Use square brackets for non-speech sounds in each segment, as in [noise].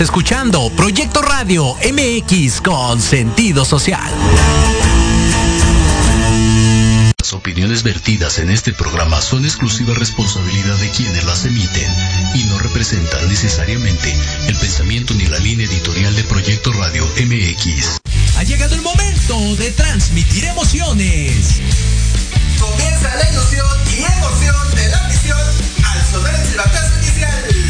Estás escuchando Proyecto Radio MX con sentido social. Las opiniones vertidas en este programa son exclusiva responsabilidad de quienes las emiten y no representan necesariamente el pensamiento ni la línea editorial de Proyecto Radio MX. Ha llegado el momento de transmitir emociones. Comienza la ilusión y emoción de la misión al sonar el silbatazo inicial.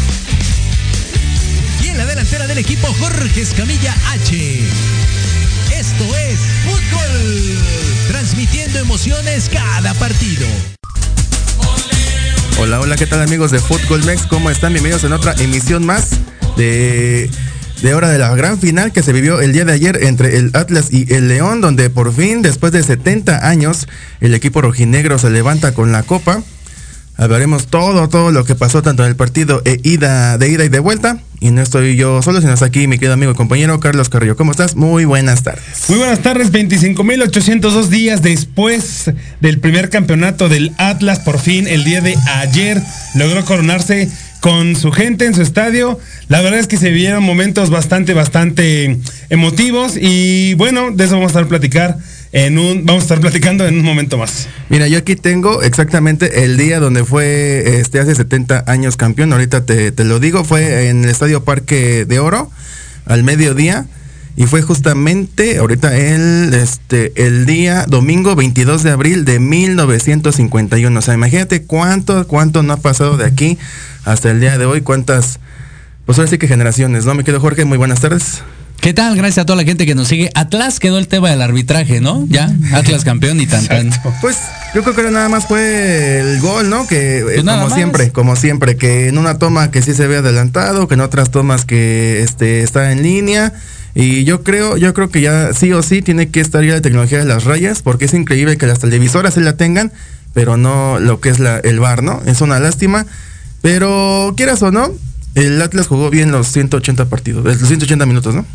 La delantera del equipo, Jorge Escamilla H. Esto es fútbol. Transmitiendo emociones cada partido. Hola, hola, ¿qué tal amigos de Fútbol Mex? ¿Cómo están? Bienvenidos en otra emisión más de, de hora de la gran final que se vivió el día de ayer entre el Atlas y el León, donde por fin, después de 70 años, el equipo rojinegro se levanta con la copa. Hablaremos todo, todo lo que pasó tanto en el partido e ida, de ida y de vuelta. Y no estoy yo solo, sino está aquí mi querido amigo y compañero Carlos Carrillo. ¿Cómo estás? Muy buenas tardes. Muy buenas tardes, 25.802 días después del primer campeonato del Atlas, por fin el día de ayer logró coronarse con su gente en su estadio. La verdad es que se vieron momentos bastante, bastante emotivos y bueno, de eso vamos a estar platicar en un, vamos a estar platicando en un momento más. Mira, yo aquí tengo exactamente el día donde fue este hace 70 años campeón, ahorita te, te lo digo, fue en el Estadio Parque de Oro al mediodía y fue justamente ahorita el este el día domingo 22 de abril de 1951. O sea, imagínate cuánto cuánto no ha pasado de aquí hasta el día de hoy, cuántas pues ahora sí que generaciones, ¿no? Me quedo Jorge, muy buenas tardes. ¿Qué tal? Gracias a toda la gente que nos sigue. Atlas quedó el tema del arbitraje, ¿no? Ya, Atlas campeón y tan tan. Pues yo creo que nada más fue el gol, ¿no? Que Pues eh, nada como más. siempre, como siempre, que en una toma que sí se ve adelantado, que en otras tomas que este está en línea. Y yo creo, yo creo que ya sí o sí tiene que estar ya la tecnología de las rayas, porque es increíble que las televisoras se la tengan, pero no lo que es la, el bar, ¿no? Es una lástima. Pero quieras o no, el Atlas jugó bien los 180 partidos, los 180 minutos, ¿no?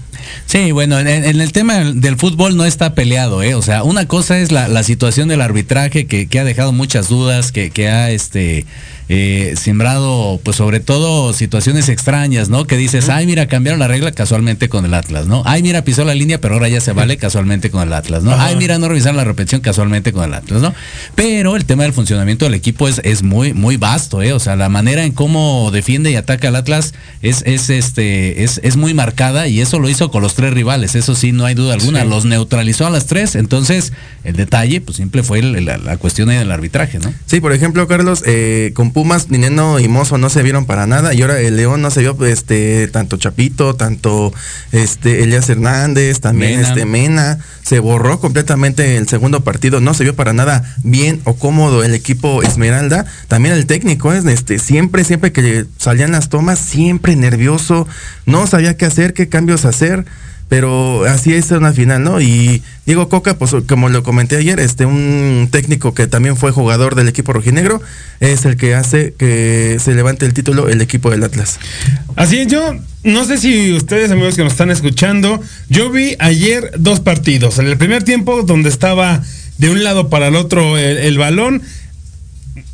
Sí, bueno, en, el tema del fútbol no está peleado, ¿eh? O sea, una cosa es la, la situación del arbitraje que, que ha dejado muchas dudas, que, que ha este eh, sembrado, pues sobre todo situaciones extrañas, ¿no? Que dices, ay, mira, cambiaron la regla casualmente con el Atlas, ¿no? Ay, mira, pisó la línea, pero ahora ya se vale casualmente con el Atlas, ¿no? Ay, mira, no revisaron la repetición casualmente con el Atlas, ¿no? Pero el tema del funcionamiento del equipo es, es muy, muy vasto, ¿eh? O sea, la manera en cómo defiende y ataca al Atlas es, es, este, es, es muy marcada y eso lo hizo con los tres rivales, eso sí, no hay duda alguna, Sí. los neutralizó a las tres, entonces el detalle, pues siempre fue el- la, la cuestión ahí del arbitraje, ¿no? Sí, por ejemplo, Carlos, eh, con Pumas, Nineno y Mozo no se vieron para nada y ahora el León no se vio este tanto Chapito, tanto este Elías Hernández, también Mena. este Mena, se borró completamente el segundo partido, no se vio para nada bien o cómodo el equipo Esmeralda, también el técnico es este siempre siempre que salían las tomas siempre nervioso, no sabía qué hacer, qué cambios hacer. Pero así es una final, ¿no? Y Diego Coca, pues como lo comenté ayer, este un técnico que también fue jugador del equipo rojinegro, es el que hace que se levante el título el equipo del Atlas. Así es, yo no sé si ustedes, amigos que nos están escuchando, yo vi ayer dos partidos. En el primer tiempo, donde estaba de un lado para el otro el, el balón,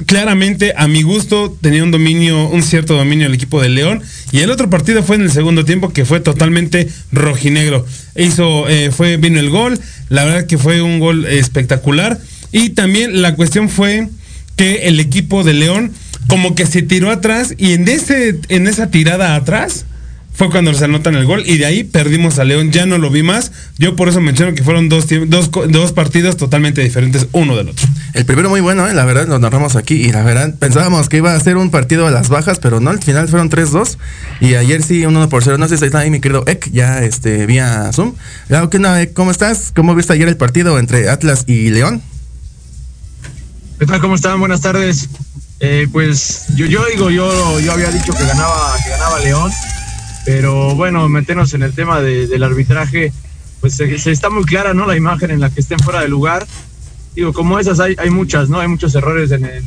claramente a mi gusto tenía un dominio, un cierto dominio el equipo de León. Y el otro partido fue en el segundo tiempo que fue totalmente rojinegro. Hizo, eh, fue, vino el gol, la verdad que fue un gol espectacular. Y también la cuestión fue que el equipo de León como que se tiró atrás y en ese, en esa tirada atrás fue cuando se anotan el gol y de ahí perdimos a León, ya no lo vi más. Yo por eso menciono que fueron dos, dos, dos partidos totalmente diferentes uno del otro. El primero muy bueno, ¿eh? la verdad, lo narramos aquí y la verdad pensábamos que iba a ser un partido a las bajas, pero no, al final fueron 3-2 y ayer sí un 1 por 0. No sé si está ahí mi querido Ek, ya este, vía Zoom. ¿Cómo estás? ¿Cómo viste ayer el partido entre Atlas y León? ¿Qué tal? ¿Cómo están? Buenas tardes. Eh, pues yo, yo digo, yo, yo había dicho que ganaba, que ganaba León. Pero bueno, meternos en el tema del arbitraje, pues se, está muy clara, ¿no? La imagen en la que estén fuera de lugar. Digo, como esas hay, hay muchas, ¿no? Hay muchos errores en el,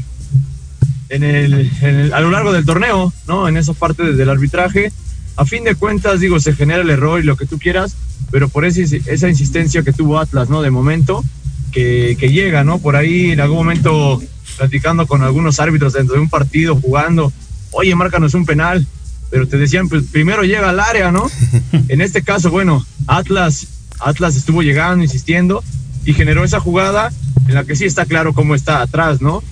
en el, a lo largo del torneo, ¿no? En esa parte del arbitraje. A fin de cuentas, digo, se genera el error y lo que tú quieras, pero por esa, esa insistencia que tuvo Atlas, ¿no? De momento, que, que llega, ¿no? Por ahí en algún momento platicando con algunos árbitros dentro de un partido, jugando, oye, márcanos un penal, pero te decían, pues primero llega al área, ¿no? [laughs] En este caso, bueno, Atlas, Atlas estuvo llegando, insistiendo, y generó esa jugada en la que sí está claro cómo está atrás, ¿no?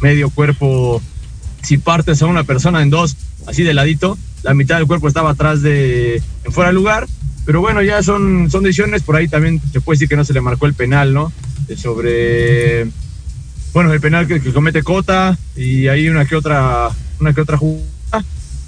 medio cuerpo, si partes a una persona en dos, así de ladito, la mitad del cuerpo estaba atrás de, en fuera de lugar, pero bueno, ya son, son decisiones, por ahí también se puede decir que no se le marcó el penal, ¿no? Sobre, bueno, el penal que, comete Cota y hay una que otra, una que otra jugada,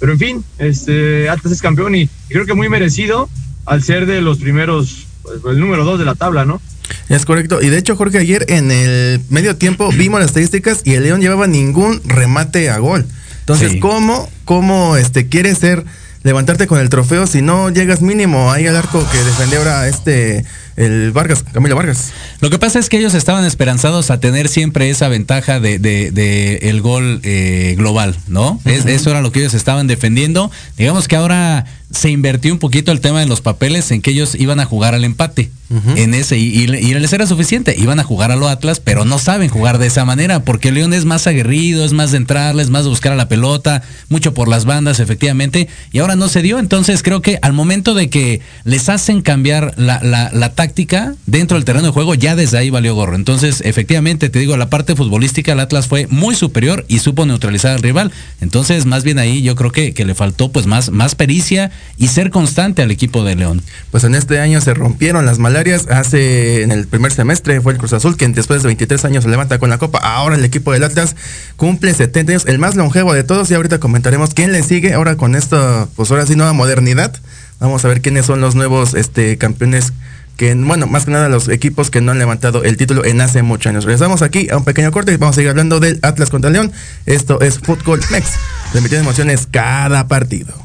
pero en fin, este, Atlas es campeón y, creo que muy merecido al ser de los primeros, pues, el número dos de la tabla, ¿no? Es correcto. Y de hecho, Jorge, ayer en el medio tiempo vimos las estadísticas y el León llevaba ningún remate a gol. Entonces, ¿cómo, cómo este, quiere ser levantarte con el trofeo si no llegas mínimo ahí al arco que defendió ahora este el Vargas, Camilo Vargas. Lo que pasa es que ellos estaban esperanzados a tener siempre esa ventaja de, de, el gol eh, global, ¿no? eso era lo que ellos estaban defendiendo. Digamos que ahora se invertió un poquito el tema de los papeles en que ellos iban a jugar al empate. En ese, y, y, les era suficiente. Iban a jugar a lo Atlas, pero no saben jugar de esa manera, porque León es más aguerrido, es más de entrarles, más de buscar a la pelota, mucho por las bandas, efectivamente, y ahora no se dio. Entonces creo que al momento de que les hacen cambiar la, la, la táctica dentro del terreno de juego, ya desde ahí valió gorro. Entonces, efectivamente, te digo, la parte futbolística, el Atlas fue muy superior y supo neutralizar al rival. Entonces, más bien ahí yo creo que, que le faltó pues más, más pericia y ser constante al equipo de León. Pues en este año se rompieron las malarias. Hace en el primer semestre fue el Cruz Azul, quien después de 23 años se levanta con la copa. Ahora el equipo del Atlas cumple 70 años, el más longevo de todos. Y ahorita comentaremos quién le sigue ahora con esto, pues ahora sí, nueva modernidad. Vamos a ver quiénes son los nuevos este, campeones que, bueno, más que nada los equipos que no han levantado el título en hace muchos años. Regresamos aquí a un pequeño corte y vamos a seguir hablando del Atlas contra León. Esto es Fútbol Mex, transmitiendo emociones cada partido.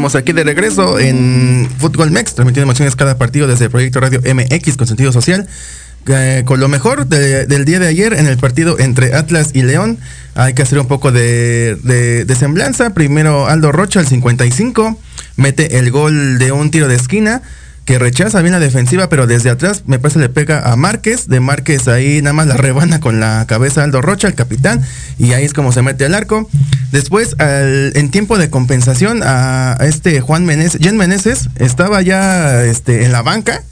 Estamos aquí de regreso en Fútbol Mex, transmitiendo emociones cada partido desde el proyecto Radio MX con sentido social. Eh, con lo mejor del día de ayer en el partido entre Atlas y León, hay que hacer un poco de, de, semblanza. Primero Aldo Rocha al 55, mete el gol de un tiro de esquina que rechaza bien la defensiva, pero desde atrás me parece le pega a Márquez, de Márquez ahí nada más la rebana con la cabeza Aldo Rocha, el capitán, y ahí es como se mete al arco. Después, en tiempo de compensación, a, este Juan Meneses, Jen Meneses estaba ya este, en la banca,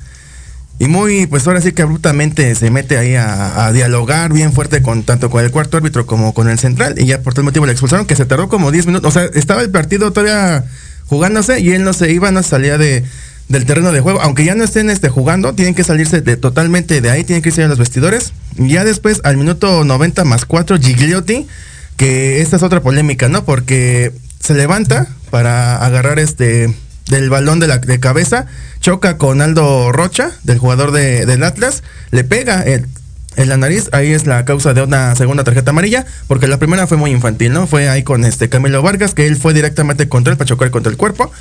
y muy, pues ahora sí que abruptamente se mete ahí a, dialogar bien fuerte con tanto con el cuarto árbitro como con el central, y ya por tal motivo le expulsaron, que se tardó como 10 minutos, o sea, estaba el partido todavía jugándose y él no se iba, no salía de del terreno de juego, aunque ya no estén este, jugando, tienen que salirse de, totalmente de ahí, tienen que irse a los vestidores. Ya después, al minuto 90 más 4, Gigliotti, que esta es otra polémica, ¿no? Porque se levanta para agarrar este del balón de la de cabeza, choca con Aldo Rocha, del jugador de, del Atlas, le pega en la nariz, ahí es la causa de una segunda tarjeta amarilla, porque la primera fue muy infantil, ¿no? Fue ahí con este Camilo Vargas, que él fue directamente contra él para chocar contra el cuerpo.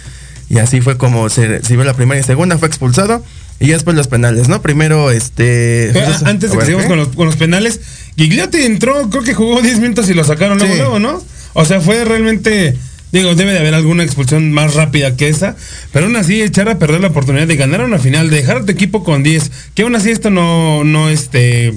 Y así fue como se vio la primera y segunda, fue expulsado. Y después los penales, ¿no? Primero, este. antes de que sigamos con los, con los, penales, Gigliotti entró, creo que jugó 10 minutos y lo sacaron luego, luego, ¿no? O sea, fue realmente. Digo, debe de haber alguna expulsión más rápida que esa, pero aún así echar a perder la oportunidad de ganar una final, de dejar a tu equipo con 10, que aún así esto no, no, este,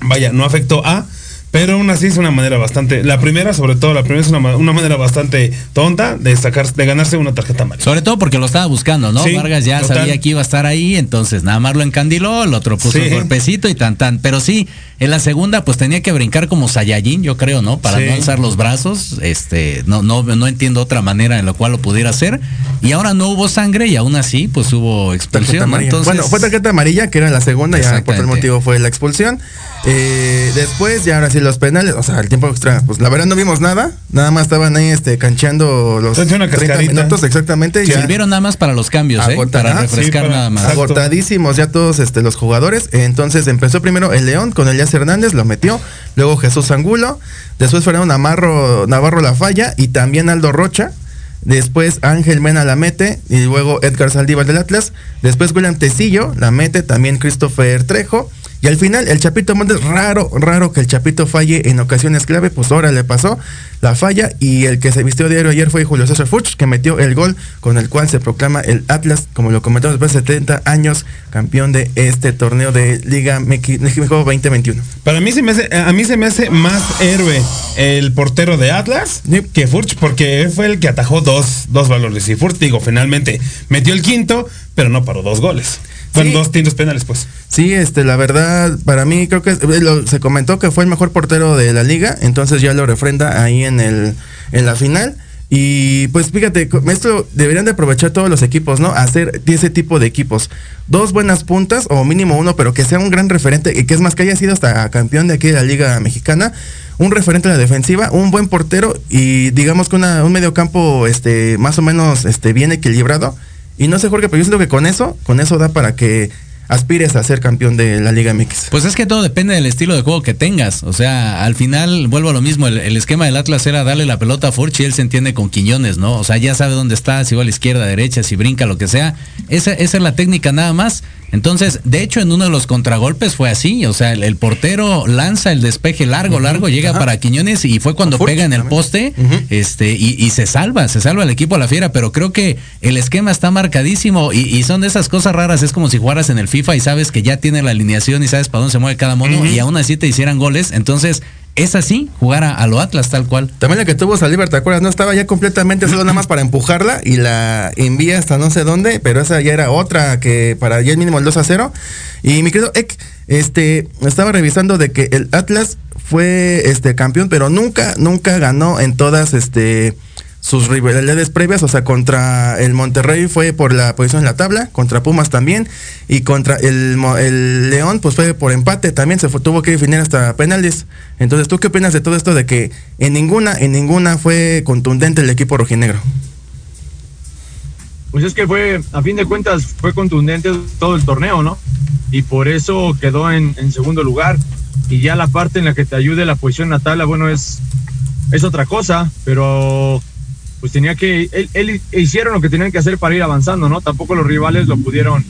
vaya, no afectó a, pero aún así es una manera bastante, la primera sobre todo, la primera es una, manera bastante tonta de sacar, de ganarse una tarjeta amarilla. Sobre todo porque lo estaba buscando, ¿no? Vargas ya sabía que iba a estar ahí, entonces nada más lo encandiló, el otro puso el golpecito y tan tan. Pero sí, en la segunda pues tenía que brincar como Saiyajin, yo creo, ¿no? Para no alzar los brazos, este, no, no, no entiendo otra manera en la cual lo pudiera hacer. Y ahora no hubo sangre y aún así pues hubo expulsión. Entonces, bueno, fue tarjeta amarilla, que era la segunda, ya por tal motivo fue la expulsión. Eh, después, ya ahora sí, los penales, o sea, el tiempo extra, pues la verdad no vimos nada, nada más estaban ahí este, cancheando los 30 minutos exactamente. Ya. Sirvieron nada más para los cambios, ¿eh? para refrescar nada más. Agotadísimos ya todos este, los jugadores, entonces empezó primero el León con Elías Hernández, lo metió, luego Jesús Angulo, después Fernando Navarro, Navarro La Falla y también Aldo Rocha. Después Ángel Mena la mete y luego Edgar Saldívar del Atlas. Después William Tecillo la mete, también Christopher Trejo. Y al final, el Chapito Montes, raro, raro que el Chapito falle en ocasiones clave, pues ahora le pasó la falla. Y el que se vistió diario ayer fue Julio César Fuchs, que metió el gol con el cual se proclama el Atlas, como lo comentamos después de 70 años, campeón de este torneo de Liga México 2021. Para mí se me hace, a mí se me hace más héroe el portero de Atlas que Furch, porque él fue el que atajó dos, dos valores. Y Furch, digo, finalmente metió el quinto, pero no paró dos goles. Son dos tintos penales, pues. Sí, este, la verdad, para mí creo que eh, se comentó que fue el mejor portero de la liga, entonces ya lo refrenda ahí en el en la final. Y pues fíjate, esto deberían de aprovechar todos los equipos, ¿no? Hacer ese tipo de equipos. Dos buenas puntas, o mínimo uno, pero que sea un gran referente, y que es más que haya sido hasta campeón de aquí de la Liga Mexicana, un referente en la defensiva, un buen portero y digamos que una, un mediocampo este, más o menos este, bien equilibrado y no sé, Jorge, pero yo siento que con eso, con eso da para que aspires a ser campeón de la Liga MX? Pues es que todo depende del estilo de juego que tengas. O sea, al final, vuelvo a lo mismo, el, esquema del Atlas era darle la pelota a Furch y él se entiende con Quiñones, ¿no? O sea, ya sabe dónde está, si va a la izquierda, derecha, si brinca, lo que sea. Esa, esa es la técnica nada más. Entonces, de hecho, en uno de los contragolpes fue así, o sea, el, portero lanza el despeje largo, largo, llega para Quiñones y fue cuando pega en el poste, este, y, se salva, se salva el equipo a la fiera, pero creo que el esquema está marcadísimo y, son de esas cosas raras, es como si jugaras en el FIFA y sabes que ya tiene la alineación y sabes para dónde se mueve cada mono y aún así te hicieran goles, entonces es así, jugar a, lo Atlas tal cual. También la que tuvo Saliver, ¿te acuerdas? No estaba ya completamente solo nada más para empujarla y la envía hasta no sé dónde, pero esa ya era otra que para ya el mínimo el 2 a 0. Y mi querido Ek, este, estaba revisando de que el Atlas fue este campeón, pero nunca, nunca ganó en todas este sus rivalidades previas, o sea, contra el Monterrey fue por la posición en la tabla, contra Pumas también, y contra el, León, pues fue por empate, también se tuvo que definir hasta penales. Entonces, ¿tú qué opinas de todo esto de que en ninguna, en ninguna fue contundente el equipo rojinegro? Pues es que fue, a fin de cuentas, fue contundente todo el torneo, ¿no? Y por eso quedó en, en segundo lugar. Y ya la parte en la que te ayude la posición en la tabla, bueno, es, es otra cosa, pero pues tenía que, él, hicieron lo que tenían que hacer para ir avanzando, ¿no? Tampoco los rivales lo pudieron,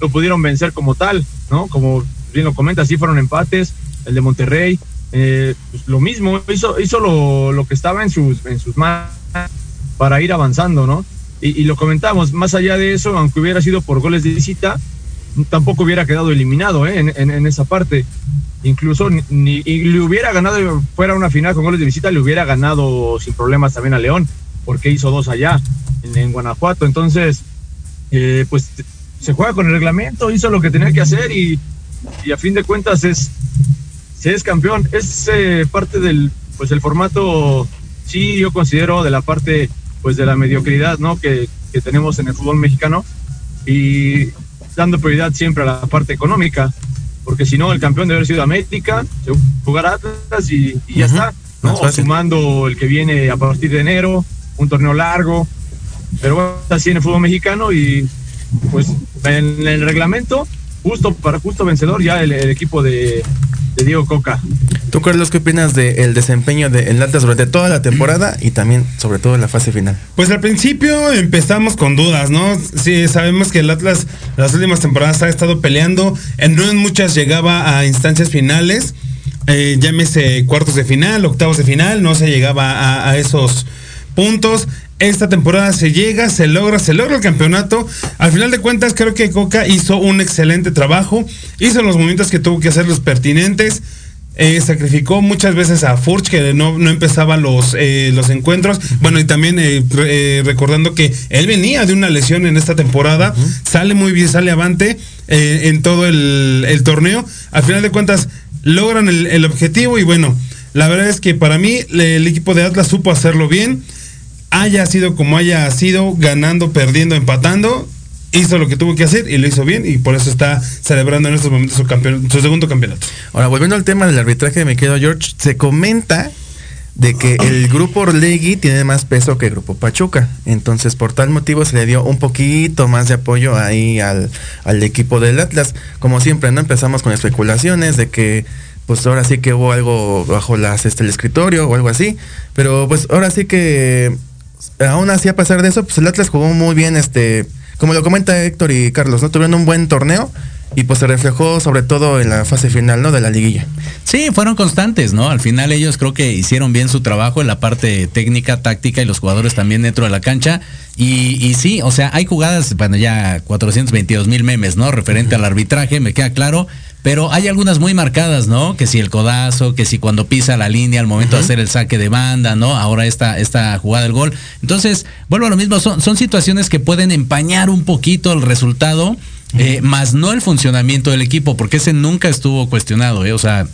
lo pudieron vencer como tal, ¿no? Como bien lo comenta, sí fueron empates, el de Monterrey, eh, pues lo mismo, hizo, hizo lo, lo, que estaba en sus, en sus manos para ir avanzando, ¿no? Y, lo comentamos, más allá de eso, aunque hubiera sido por goles de visita, tampoco hubiera quedado eliminado ¿eh? en, en, en, esa parte. Incluso ni, y le hubiera ganado, fuera una final con goles de visita, le hubiera ganado sin problemas también a León, porque hizo dos allá, en, en Guanajuato. Entonces, eh, pues se juega con el reglamento, hizo lo que tenía que hacer y, y a fin de cuentas es, se es campeón. Es eh, parte del, pues el formato, sí, yo considero de la parte, pues de la mediocridad, ¿no? Que, que tenemos en el fútbol mexicano y dando prioridad siempre a la parte económica, porque si no, el campeón debe haber sido América, jugar Atlas y, y ya uh -huh. está, ¿no? O sumando el que viene a partir de enero, un torneo largo, pero bueno, así en el fútbol mexicano y pues en el reglamento, justo para justo vencedor ya el, el equipo de, de Diego Coca. ¿Tú, Carlos, qué opinas del de desempeño del de Atlas durante toda la temporada y también, sobre todo, en la fase final? Pues al principio empezamos con dudas, ¿no? Sí, sabemos que el Atlas las últimas temporadas ha estado peleando, en, no en muchas llegaba a instancias finales, eh, llámese cuartos de final, octavos de final, no se llegaba a, a esos puntos. Esta temporada se llega, se logra, se logra el campeonato. Al final de cuentas, creo que Coca hizo un excelente trabajo. Hizo los momentos que tuvo que hacer los pertinentes. Eh, sacrificó muchas veces a Furch que no, no empezaba los, eh, los encuentros. Bueno, y también eh, eh, recordando que él venía de una lesión en esta temporada. Uh -huh. Sale muy bien, sale avante en todo el, el, torneo. Al final de cuentas, logran el, el, objetivo. Y bueno, la verdad es que para mí el equipo de Atlas supo hacerlo bien haya sido como haya sido, ganando, perdiendo, empatando, hizo lo que tuvo que hacer y lo hizo bien y por eso está celebrando en estos momentos su, campeón, su segundo campeonato. Ahora, volviendo al tema del arbitraje, me quedo George, se comenta de que el grupo Orlegui tiene más peso que el grupo Pachuca. Entonces, por tal motivo se le dio un poquito más de apoyo ahí al, al equipo del Atlas. Como siempre, ¿no? Empezamos con especulaciones de que pues ahora sí que hubo algo bajo las, este, el escritorio o algo así. Pero pues ahora sí que aún así a pesar de eso, pues el Atlas jugó muy bien, este, como lo comenta Héctor y Carlos, ¿no? Tuvieron un buen torneo y pues se reflejó sobre todo en la fase final, ¿no? De la liguilla. Sí, fueron constantes, ¿no? Al final ellos creo que hicieron bien su trabajo en la parte técnica, táctica y los jugadores también dentro de la cancha. Y, y sí, o sea, hay jugadas, bueno, ya 422 mil memes, ¿no? Referente uh -huh. al arbitraje, me queda claro. Pero hay algunas muy marcadas, ¿no? Que si el codazo, que si cuando pisa la línea al momento uh -huh. de hacer el saque de banda, ¿no? Ahora esta, esta jugada del gol. Entonces, vuelvo a lo mismo, son, son situaciones que pueden empañar un poquito el resultado, eh, más no el funcionamiento del equipo, porque ese nunca estuvo cuestionado, ¿eh? O sea,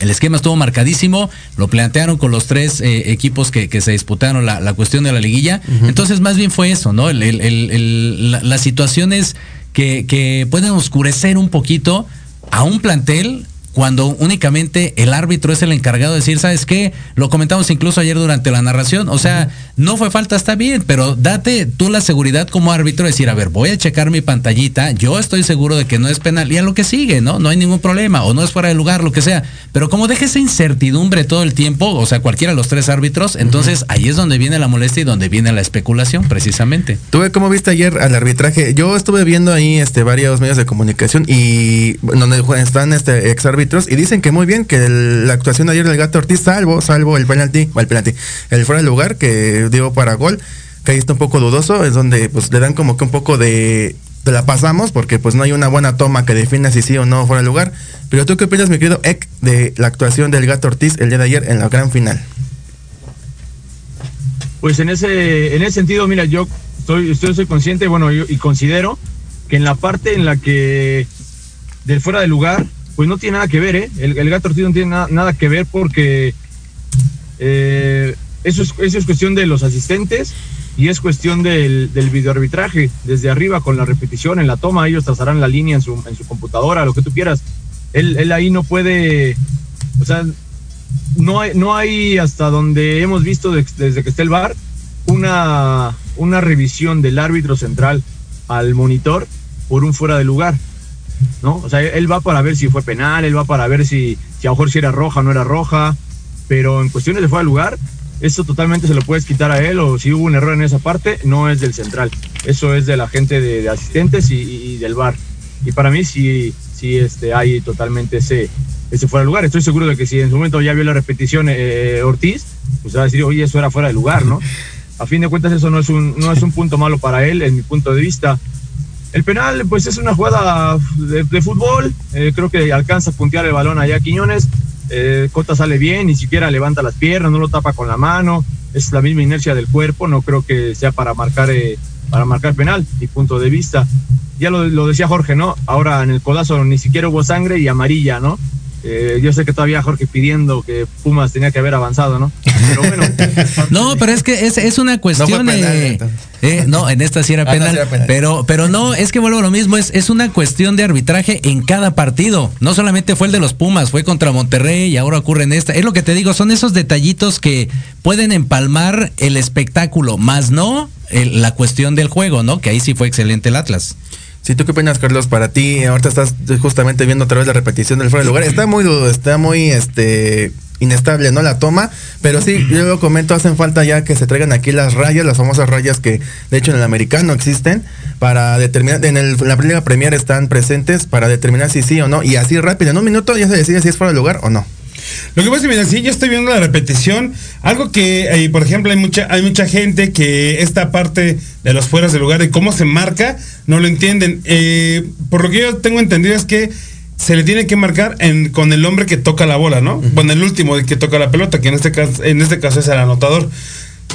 el esquema estuvo marcadísimo, lo plantearon con los tres eh, equipos que, que, se disputaron la, la, cuestión de la liguilla. Uh -huh. Entonces, más bien fue eso, ¿no? El, el, el, la, las situaciones que, que pueden oscurecer un poquito a un plantel cuando únicamente el árbitro es el encargado de decir, ¿sabes qué? Lo comentamos incluso ayer durante la narración, o sea, no fue falta, está bien, pero date tú la seguridad como árbitro de decir, a ver, voy a checar mi pantallita, yo estoy seguro de que no es penal, y a lo que sigue, ¿no? No hay ningún problema, o no es fuera de lugar, lo que sea, pero como deje esa incertidumbre todo el tiempo, o sea, cualquiera de los tres árbitros, entonces uh -huh. ahí es donde viene la molestia y donde viene la especulación, precisamente. ¿Tú cómo viste ayer al arbitraje? Yo estuve viendo ahí este, varios medios de comunicación y donde están este, ex árbitros y dicen que muy bien, que la actuación de ayer del Gato Ortiz, salvo, salvo el penalti, o el penalti, el fuera de lugar que dio para gol, que ahí está un poco dudoso, es donde pues le dan como que un poco de, de la pasamos, porque pues no hay una buena toma que defina si sí o no fuera de lugar. Pero tú qué opinas, mi querido Ek, de la actuación del Gato Ortiz el día de ayer en la gran final? Pues en ese, en ese sentido, mira, yo estoy, estoy, soy consciente, bueno, yo, y considero que en la parte en la que del fuera de lugar pues no tiene nada que ver, ¿eh? El, el gato ortiz no tiene nada, que ver porque eh, eso, es, eso es cuestión de los asistentes y es cuestión del, del videoarbitraje. Desde arriba, con la repetición, en la toma, ellos trazarán la línea en su, en su computadora, lo que tú quieras. Él, él ahí no puede, o sea, no hay, no hay hasta donde hemos visto de, desde que está el bar una, una revisión del árbitro central al monitor por un fuera de lugar. ¿No? O sea, él va para ver si fue penal, él va para ver si, si a lo mejor si era roja o no era roja, pero en cuestiones de fuera de lugar, eso totalmente se lo puedes quitar a él o si hubo un error en esa parte, no es del central. Eso es de la gente de, asistentes y, del bar. Y para mí sí, sí este, hay totalmente ese, ese fuera de lugar. Estoy seguro de que si en su momento ya vio la repetición eh, Ortiz, pues va a decir, oye, eso era fuera de lugar, ¿no? A fin de cuentas eso no es un, no es un punto malo para él, en mi punto de vista. El penal, pues es una jugada de, fútbol. Eh, creo que alcanza a puntear el balón allá Quiñones. Eh, Cota sale bien, ni siquiera levanta las piernas, no lo tapa con la mano, es la misma inercia del cuerpo, no creo que sea para marcar, eh, para marcar penal, mi punto de vista. Ya lo, lo, decía Jorge, ¿no? Ahora en el codazo ni siquiera hubo sangre y amarilla, ¿no? Eh, yo sé que todavía Jorge pidiendo que Pumas tenía que haber avanzado, ¿no? Pero bueno. [laughs] no, pero es que es, es una cuestión. Eh, eh, no, en esta sí era, ah, penal, Pero, pero no, es que vuelvo a lo mismo, es, es una cuestión de arbitraje en cada partido. No solamente fue el de los Pumas, fue contra Monterrey y ahora ocurre en esta. Es lo que te digo, son esos detallitos que pueden empalmar el espectáculo, más no la cuestión del juego, ¿no? Que ahí sí fue excelente el Atlas. Si tú qué opinas, Carlos, para ti, ahorita estás justamente viendo otra vez la repetición del fuera de lugar. Está muy, está muy, este, inestable, ¿no? La toma, pero sí, yo lo comento, hacen falta ya que se traigan aquí las rayas, las famosas rayas que de hecho en el americano existen, para determinar, en, la primera Premier están presentes para determinar si sí o no, y así rápido, en un minuto ya se decide si es fuera de lugar o no. Lo que pasa es que, mira, sí, yo estoy viendo la repetición. Algo que, eh, por ejemplo, hay mucha, hay mucha gente que esta parte de los fueras de lugar y cómo se marca, no lo entienden. Eh, por lo que yo tengo entendido es que se le tiene que marcar con el hombre que toca la bola, ¿no? Con el último que toca la pelota, que en este caso, en este caso es el anotador.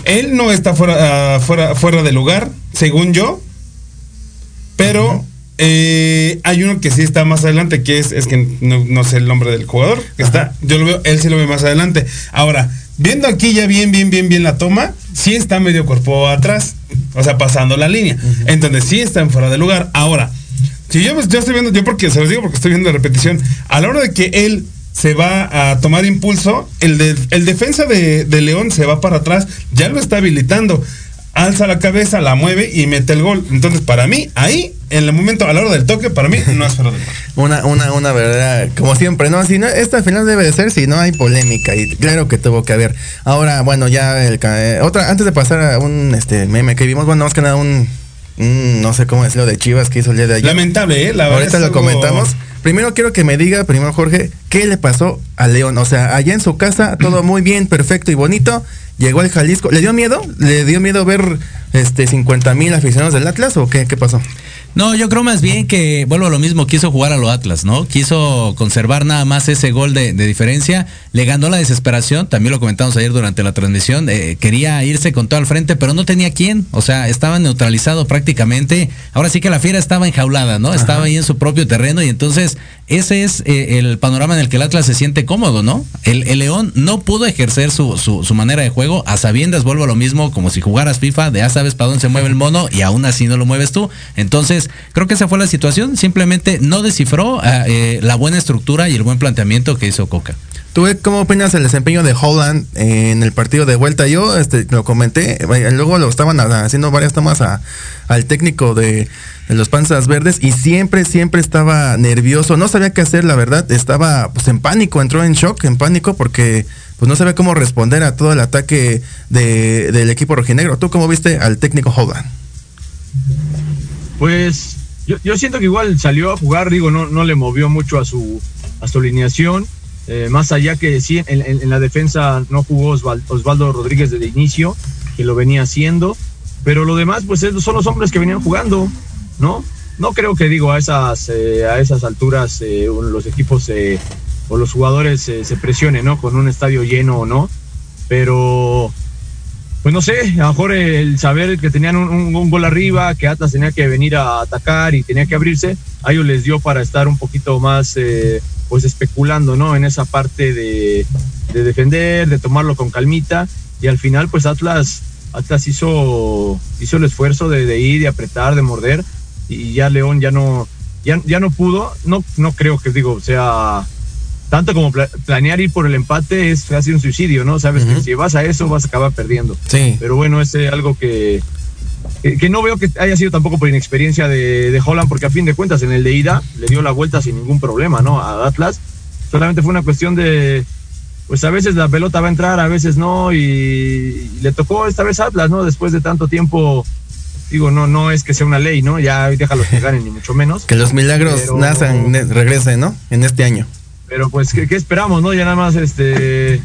Él no está fuera, ah, fuera, fuera de lugar, según yo, pero eh, hay uno que sí está más adelante, que es, es que no, sé el nombre del jugador, que está, yo lo veo, él sí lo ve más adelante. Ahora, viendo aquí ya bien, bien, bien, bien la toma, sí está medio cuerpo atrás, o sea, pasando la línea. Entonces sí está en fuera de lugar. Ahora, si yo, yo estoy viendo, yo porque se los digo porque estoy viendo la repetición, a la hora de que él se va a tomar impulso, el, el defensa de, de León se va para atrás, ya lo está habilitando alza la cabeza, la mueve y mete el gol. Entonces, para mí, ahí, en el momento, a la hora del toque, para mí, no es fuera Una, una, una verdad, como siempre, ¿no? Si no, esta final debe de ser si no hay polémica, y claro que tuvo que haber. Ahora, bueno, ya el eh, otra, antes de pasar a un este meme que vimos, bueno, más que nada un, no sé cómo decirlo, de Chivas que hizo el día de ayer. Lamentable, ¿eh? La Ahorita lo comentamos. Primero quiero que me diga, primero Jorge, ¿qué le pasó a León? O sea, allá en su casa, todo [clears throat] muy bien, perfecto y bonito llegó al Jalisco. ¿Le dio miedo? ¿Le dio miedo ver este 50 mil aficionados del Atlas o qué, qué pasó? No, yo creo más bien que, vuelvo a lo mismo, quiso jugar a lo Atlas, ¿no? Quiso conservar nada más ese gol de, diferencia, le ganó la desesperación, también lo comentamos ayer durante la transmisión, eh, quería irse con todo al frente, pero no tenía quién, o sea, estaba neutralizado prácticamente, ahora sí que la fiera estaba enjaulada, ¿no? Estaba ahí en su propio terreno y entonces ese es eh, el panorama en el que el Atlas se siente cómodo, ¿no? El, León no pudo ejercer su, su, manera de juego, a sabiendas vuelvo a lo mismo, como si jugaras FIFA, de ya sabes para dónde se mueve el mono y aún así no lo mueves tú, entonces creo que esa fue la situación. Simplemente no descifró ah, eh, la buena estructura y el buen planteamiento que hizo Coca. ¿Tú cómo opinas el desempeño de Holland en el partido de vuelta? Yo este, lo comenté, luego lo estaban haciendo varias tomas al técnico de, los panzas verdes y siempre, siempre estaba nervioso, no sabía qué hacer, la verdad, estaba pues en pánico, entró en shock, en pánico porque pues no sabía cómo responder a todo el ataque del equipo rojinegro. ¿Tú cómo viste al técnico Holland? Pues yo, yo, siento que igual salió a jugar, digo, no, no le movió mucho a su, a su alineación. Eh, más allá que sí, en, la defensa no jugó Osvaldo, Rodríguez desde inicio, que lo venía haciendo. Pero lo demás, pues son los hombres que venían jugando, ¿no? No creo que, digo, a esas, eh, a esas alturas eh, los equipos o los jugadores se presionen, ¿no? Con un estadio lleno o no. Pero pues no sé, a lo mejor el saber que tenían un, gol arriba, que Atlas tenía que venir a atacar y tenía que abrirse, a ellos les dio para estar un poquito más, eh, pues especulando, ¿no? En esa parte de, defender, de tomarlo con calmita. Y al final, pues Atlas, Atlas hizo, hizo el esfuerzo de, ir, de apretar, de morder. Y ya León ya no, ya, ya no pudo, no, no creo que digo sea tanto como planear ir por el empate es casi un suicidio, ¿no? Sabes que si vas a eso vas a acabar perdiendo. Sí. Pero bueno, es eh, algo que, que, no veo que haya sido tampoco por inexperiencia de, de, Holland, porque a fin de cuentas en el de ida le dio la vuelta sin ningún problema, ¿no? A Atlas. Solamente fue una cuestión de, pues a veces la pelota va a entrar, a veces no, y, le tocó esta vez Atlas, ¿no? Después de tanto tiempo, digo, no, no es que sea una ley, ¿no? Ya déjalo que ganen, ni mucho menos. Que los milagros nacen, regresen, ¿no? En este año. Pero pues, ¿qué, esperamos, no? Ya nada más, este,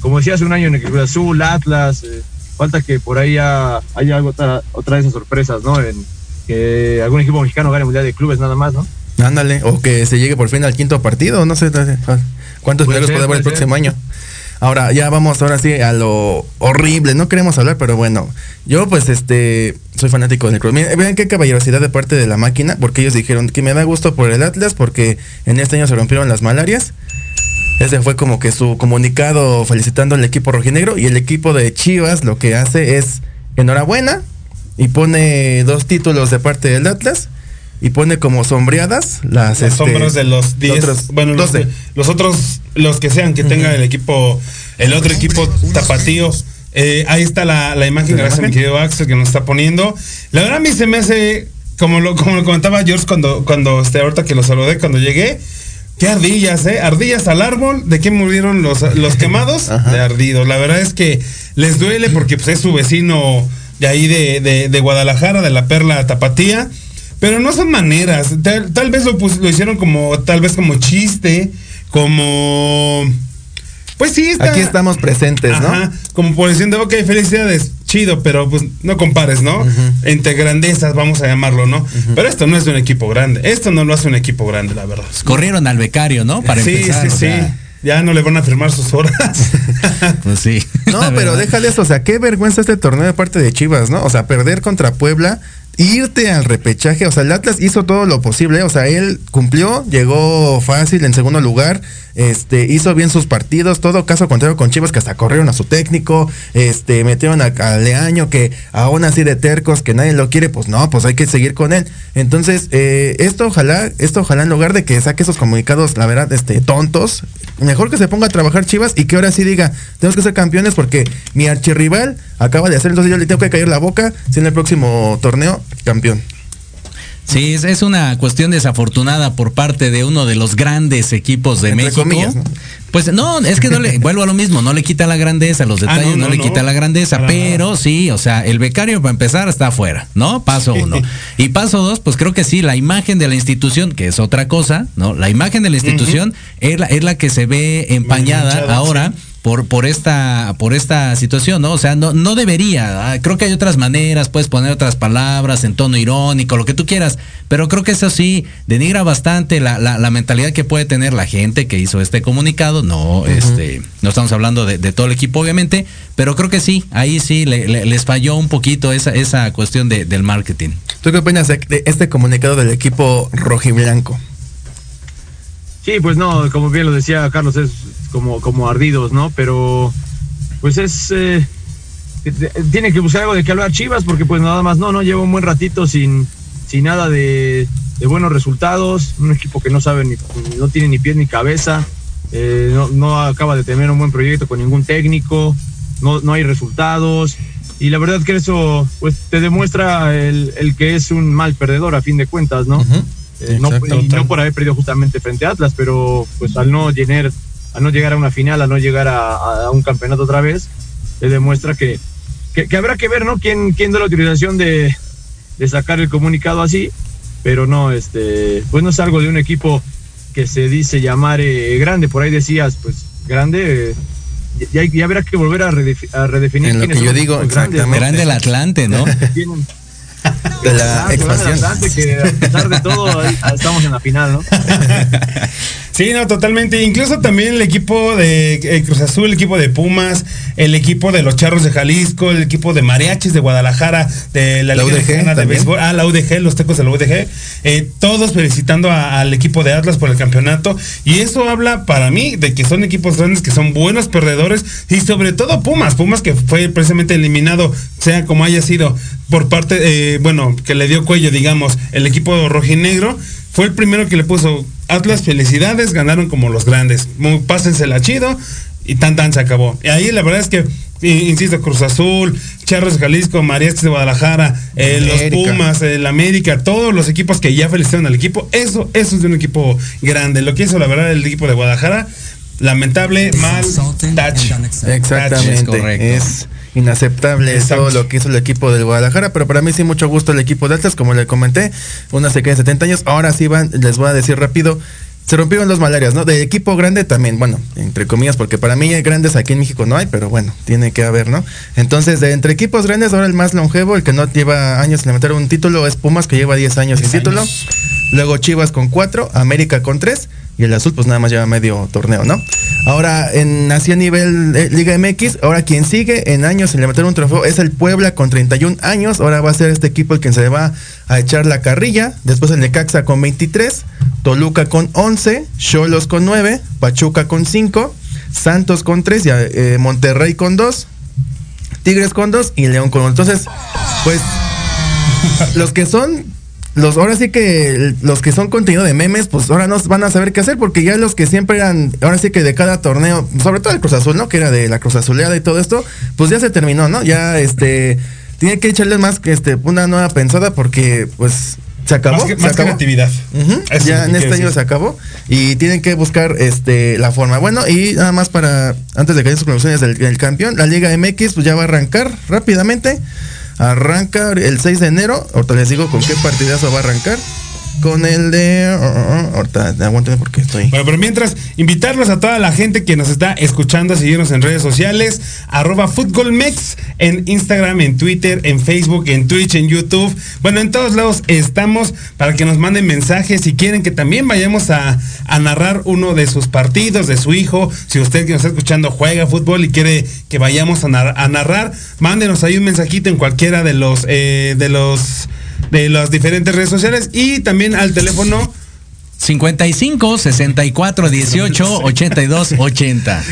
como decía hace un año en el Cruz Azul, Atlas, eh, falta que por ahí haya, algo, otra, otra de esas sorpresas, ¿no? En que algún equipo mexicano gane Mundial de Clubes nada más, ¿no? Ándale, o que se llegue por fin al quinto partido, no sé cuántos milagros puede haber el próximo año. Ahora, ya vamos ahora sí a lo horrible, no queremos hablar, pero bueno, yo pues este soy fanático del Cruz. Vean qué caballerosidad de parte de la máquina, porque ellos dijeron que me da gusto por el Atlas, porque en este año se rompieron las malarias. Ese fue como que su comunicado felicitando al equipo rojinegro y el equipo de Chivas lo que hace es enhorabuena y pone dos títulos de parte del Atlas y pone como sombreadas las, este, sombras de los 10 bueno los, los, otros los que sean que tenga el equipo el otro equipo tapatío eh, ahí está la, imagen gracias a mi querido Axel que nos está poniendo la verdad a mí se me hace como lo como lo comentaba George cuando cuando este ahorita que lo saludé cuando llegué Qué ardillas, ¿eh? Ardillas al árbol. ¿De qué murieron los, los [laughs] quemados? De ardidos. La verdad es que les duele porque pues, es su vecino de ahí de, de, Guadalajara, de la Perla Tapatía. Pero no son maneras. Tal, vez lo, lo hicieron como, tal vez como chiste, como... Pues sí, está, aquí estamos presentes, ¿no? Como por diciendo, ok, felicidades, chido, pero pues no compares, ¿no? Entre grandezas, vamos a llamarlo, ¿no? Pero esto no es de un equipo grande. Esto no lo hace un equipo grande, la verdad. Corrieron al becario, ¿no? Para sí, empezar. Sí, sí, sí ya no le van a firmar sus horas. [laughs] pues sí. No, pero déjale eso, o sea, qué vergüenza este torneo de parte de Chivas, ¿no? O sea, perder contra Puebla irte al repechaje. O sea, el Atlas hizo todo lo posible. O sea, él cumplió, llegó fácil en segundo lugar, este, hizo bien sus partidos. Todo caso contrario con Chivas, que hasta corrieron a su técnico, este, metieron a, Leaño, que aún así de tercos, que nadie lo quiere, pues no, pues hay que seguir con él. Entonces, eh, esto ojalá, esto ojalá en lugar de que saque esos comunicados, la verdad, este, tontos, mejor que se ponga a trabajar Chivas y que ahora sí diga, tenemos que ser campeones porque mi archirrival acaba de hacer, entonces yo le tengo que caer la boca si en el próximo torneo campeón. Sí, es, una cuestión desafortunada por parte de uno de los grandes equipos de México. Pues no, es que no le, [laughs] vuelvo a lo mismo, no le quita la grandeza, los ah, detalles no, le quita la grandeza, pero sí, o sea, el becario para empezar está afuera, ¿no? Paso uno. Y paso dos, pues creo que sí, la imagen de la institución, que es otra cosa, ¿no? La imagen de la institución es, la, es la que se ve empañada ahora por, por, esta, por esta situación, ¿no? O sea, no, no debería. Ah, creo que hay otras maneras, puedes poner otras palabras en tono irónico, lo que tú quieras, pero creo que eso sí denigra bastante la, la, mentalidad que puede tener la gente que hizo este comunicado. No, este, no estamos hablando de, todo el equipo, obviamente, pero creo que sí, ahí sí les falló un poquito esa, esa cuestión del marketing. ¿Tú qué opinas de este comunicado del equipo rojiblanco? Sí, pues no, como bien lo decía Carlos, es como, como ardidos, ¿no? Pero pues es... Eh, tiene que buscar algo de que hablar Chivas porque pues nada más no, no, lleva un buen ratito sin, sin nada de, buenos resultados, un equipo que no sabe ni, no tiene ni pies ni cabeza, eh, no, no, acaba de tener un buen proyecto con ningún técnico, no, no hay resultados y la verdad que eso pues te demuestra el, el que es un mal perdedor a fin de cuentas, ¿no? Eh, no, no por haber perdido justamente frente a Atlas, pero pues al no llenar, al no llegar a una final, al no llegar a, un campeonato otra vez, le demuestra que, que, habrá que ver, ¿no? ¿Quién, quién da la autorización de, de, sacar el comunicado así, pero no, este, pues no es algo de un equipo que se dice llamar eh, grande, por ahí decías, pues grande, eh, ya, ya, habrá que volver a, redefinir. En lo que yo digo, Grande el Atlante, ¿no? [laughs] [laughs] de la expansión. Que a pesar de todo, estamos en la final, ¿no? Sí, no, totalmente. Incluso también el equipo de eh, Cruz Azul, el equipo de Pumas, el equipo de los Charros de Jalisco, el equipo de Mariachis de Guadalajara, de la, Liga de Béisbol, ah, la UDG, los tecos de la UDG, eh, todos felicitando al equipo de Atlas por el campeonato. Y eso habla para mí de que son equipos grandes, que son buenos perdedores y sobre todo Pumas, Pumas que fue precisamente eliminado, sea como haya sido, por parte, eh, bueno, que le dio cuello, digamos, el equipo rojinegro fue el primero que le puso Atlas, felicidades, ganaron como los grandes. Pásensela chido y tan tan se acabó. Y ahí la verdad es que, insisto, Cruz Azul, Charros Jalisco, Mariachis de Guadalajara, eh, los Pumas, el América, todos los equipos que ya felicitaron al equipo, eso, eso es de un equipo grande. Lo que hizo la verdad el equipo de Guadalajara, lamentable, mal, touch. Exactamente. Es inaceptable todo lo que hizo el equipo del Guadalajara, pero para mí sí mucho gusto el equipo de Atlas, como le comenté, una sequía de 70 años. Ahora sí van, les voy a decir rápido, se rompieron dos malarias, ¿no? De equipo grande también, bueno, entre comillas, porque para mí grandes aquí en México no hay, pero bueno, tiene que haber, ¿no? Entonces, de entre equipos grandes, ahora el más longevo, el que no lleva años sin levantar un título, es Pumas, que lleva 10 años sin título. Luego Chivas con 4, América con 3 y el azul pues nada más lleva medio torneo, ¿no? Ahora, en así a nivel Liga MX, ahora quien sigue en años sin levantar un trofeo es el Puebla con 31 años. Ahora va a ser este equipo el que se va a echar la carrilla. Después el Necaxa con 23, Toluca con 11, Cholos con 9, Pachuca con 5, Santos con 3, eh, Monterrey con 2, Tigres con 2 y León con 1. Entonces, pues los que son los ahora sí que los que son contenido de memes, pues ahora no van a saber qué hacer porque ya los que siempre eran, ahora sí que de cada torneo, sobre todo el Cruz Azul, ¿no? Que era de la Cruz Azuleada y todo esto, pues ya se terminó, ¿no? Ya este tiene que echarle más que este una nueva pensada porque pues se acabó. Más, se más acabó. creatividad. Ya en este año se acabó y tienen que buscar este la forma. Bueno, y nada más para antes de que haya sus conclusiones del, del campeón, la Liga MX pues ya va a arrancar rápidamente. Arranca el 6 de enero. Ahorita les digo con qué partidazo va a arrancar. Con el de. uh, uh, ahorita, aguántenme porque estoy. Bueno, pero mientras, invitarlos a toda la gente que nos está escuchando a seguirnos en redes sociales, arroba FutbolMex, en Instagram, en Twitter, en Facebook, en Twitch, en YouTube. Bueno, en todos lados estamos para que nos manden mensajes si quieren que también vayamos a, narrar uno de sus partidos, de su hijo. Si usted que nos está escuchando juega fútbol y quiere que vayamos a, nar- a narrar, mándenos ahí un mensajito en cualquiera de los eh, de los de las diferentes redes sociales y también al teléfono 55 64 18 82 80.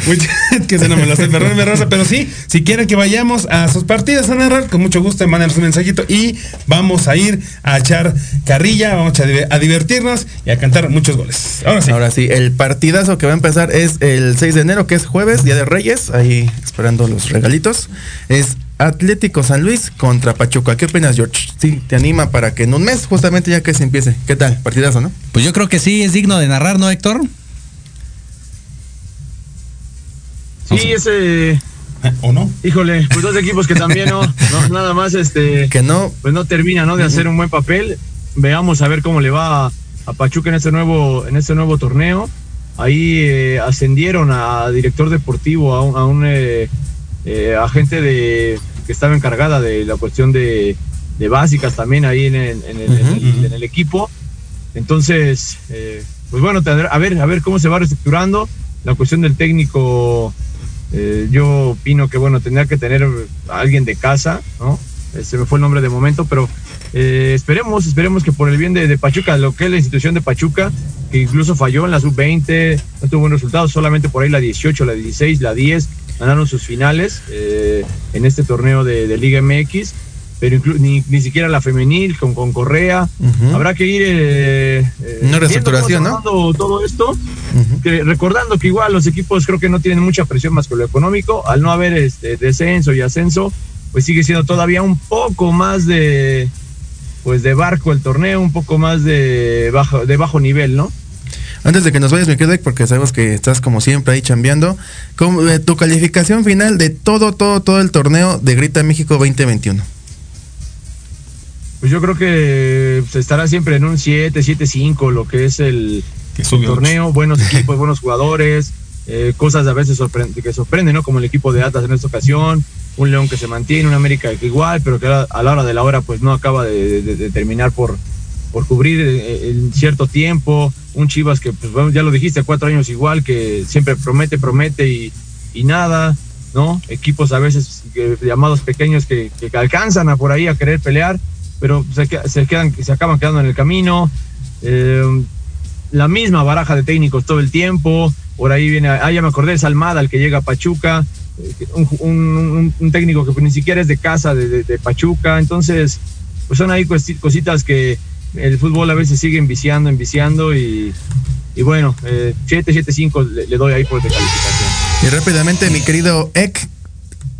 que se no me lo sé, me raza, pero sí, si quieren que vayamos a sus partidas a narrar, con mucho gusto, mándenos un mensajito y vamos a ir a echar carrilla, vamos a divertirnos y a cantar muchos goles. Ahora sí. Ahora sí, el partidazo que va a empezar es el 6 de enero, que es jueves, Día de Reyes, ahí esperando los regalitos. Es Atlético San Luis contra Pachuca. ¿Qué opinas, George? Sí, te anima para que en un mes, justamente ya que se empiece. ¿Qué tal? Partidazo, ¿no? Pues yo creo que sí es digno de narrar, ¿no, Héctor? Sí, ese. ¿O no? Híjole, pues dos equipos que también no, [laughs] no, nada más este. Que no. Pues no termina, ¿no? De hacer un buen papel. Veamos a ver cómo le va a, a Pachuca en este nuevo, en este nuevo torneo. Ahí eh, ascendieron a director deportivo, a un, a un eh, eh, agente de que estaba encargada de la cuestión de, de básicas también ahí en el, en el- en el- en el equipo. Entonces, eh, pues bueno, a ver, a ver cómo se va reestructurando. La cuestión del técnico, eh, yo opino que bueno, tendría que tener a alguien de casa, ¿no? Eh, Se me fue el nombre de momento, pero eh, esperemos, esperemos que por el bien de, de Pachuca, lo que es la institución de Pachuca, incluso falló en la sub-20, no tuvo buenos resultados, solamente por ahí la 18, la 16, la 10 ganaron sus finales eh, en este torneo de, de Liga MX, pero ni, ni siquiera la femenil con, con Correa. Habrá que ir eh, eh, Una viendo reestructuración, va ¿no? todo esto que recordando que igual los equipos creo que no tienen mucha presión más que lo económico, al no haber este descenso y ascenso, pues sigue siendo todavía un poco más de pues de barco el torneo, un poco más de bajo de bajo nivel, ¿no? Antes de que nos vayas, mi querido porque sabemos que estás como siempre ahí chambeando, ¿cómo- eh, tu calificación final de todo, todo, todo el torneo de Grita México 2021. Pues yo creo que se estará siempre en un 7, 7, 5, lo que es el, Que el subió torneo, buenos [laughs] equipos, buenos jugadores, eh, cosas a veces que sorprenden, ¿no? Como el equipo de Atlas en esta ocasión, un León que se mantiene, un América que igual, pero que a la hora de la hora pues no acaba de, de- de terminar por, por cubrir eh, en cierto tiempo, un Chivas que pues ya lo dijiste, cuatro años igual, que siempre promete, promete y, y nada, ¿no? Equipos a veces que- llamados pequeños que, alcanzan a por ahí a querer pelear, pero se, que- se quedan, se acaban quedando en el camino. Eh, la misma baraja de técnicos todo el tiempo. Por ahí viene, ah, ya me acordé, es Almada el que llega a Pachuca, eh, un, un- un técnico que ni siquiera es de casa de, de- de Pachuca. Entonces, pues son ahí cositas que el fútbol a veces sigue enviciando, enviciando y, y bueno, eh, 7, 7, 5 le, le doy ahí por de calificación. Y rápidamente, mi querido Ek,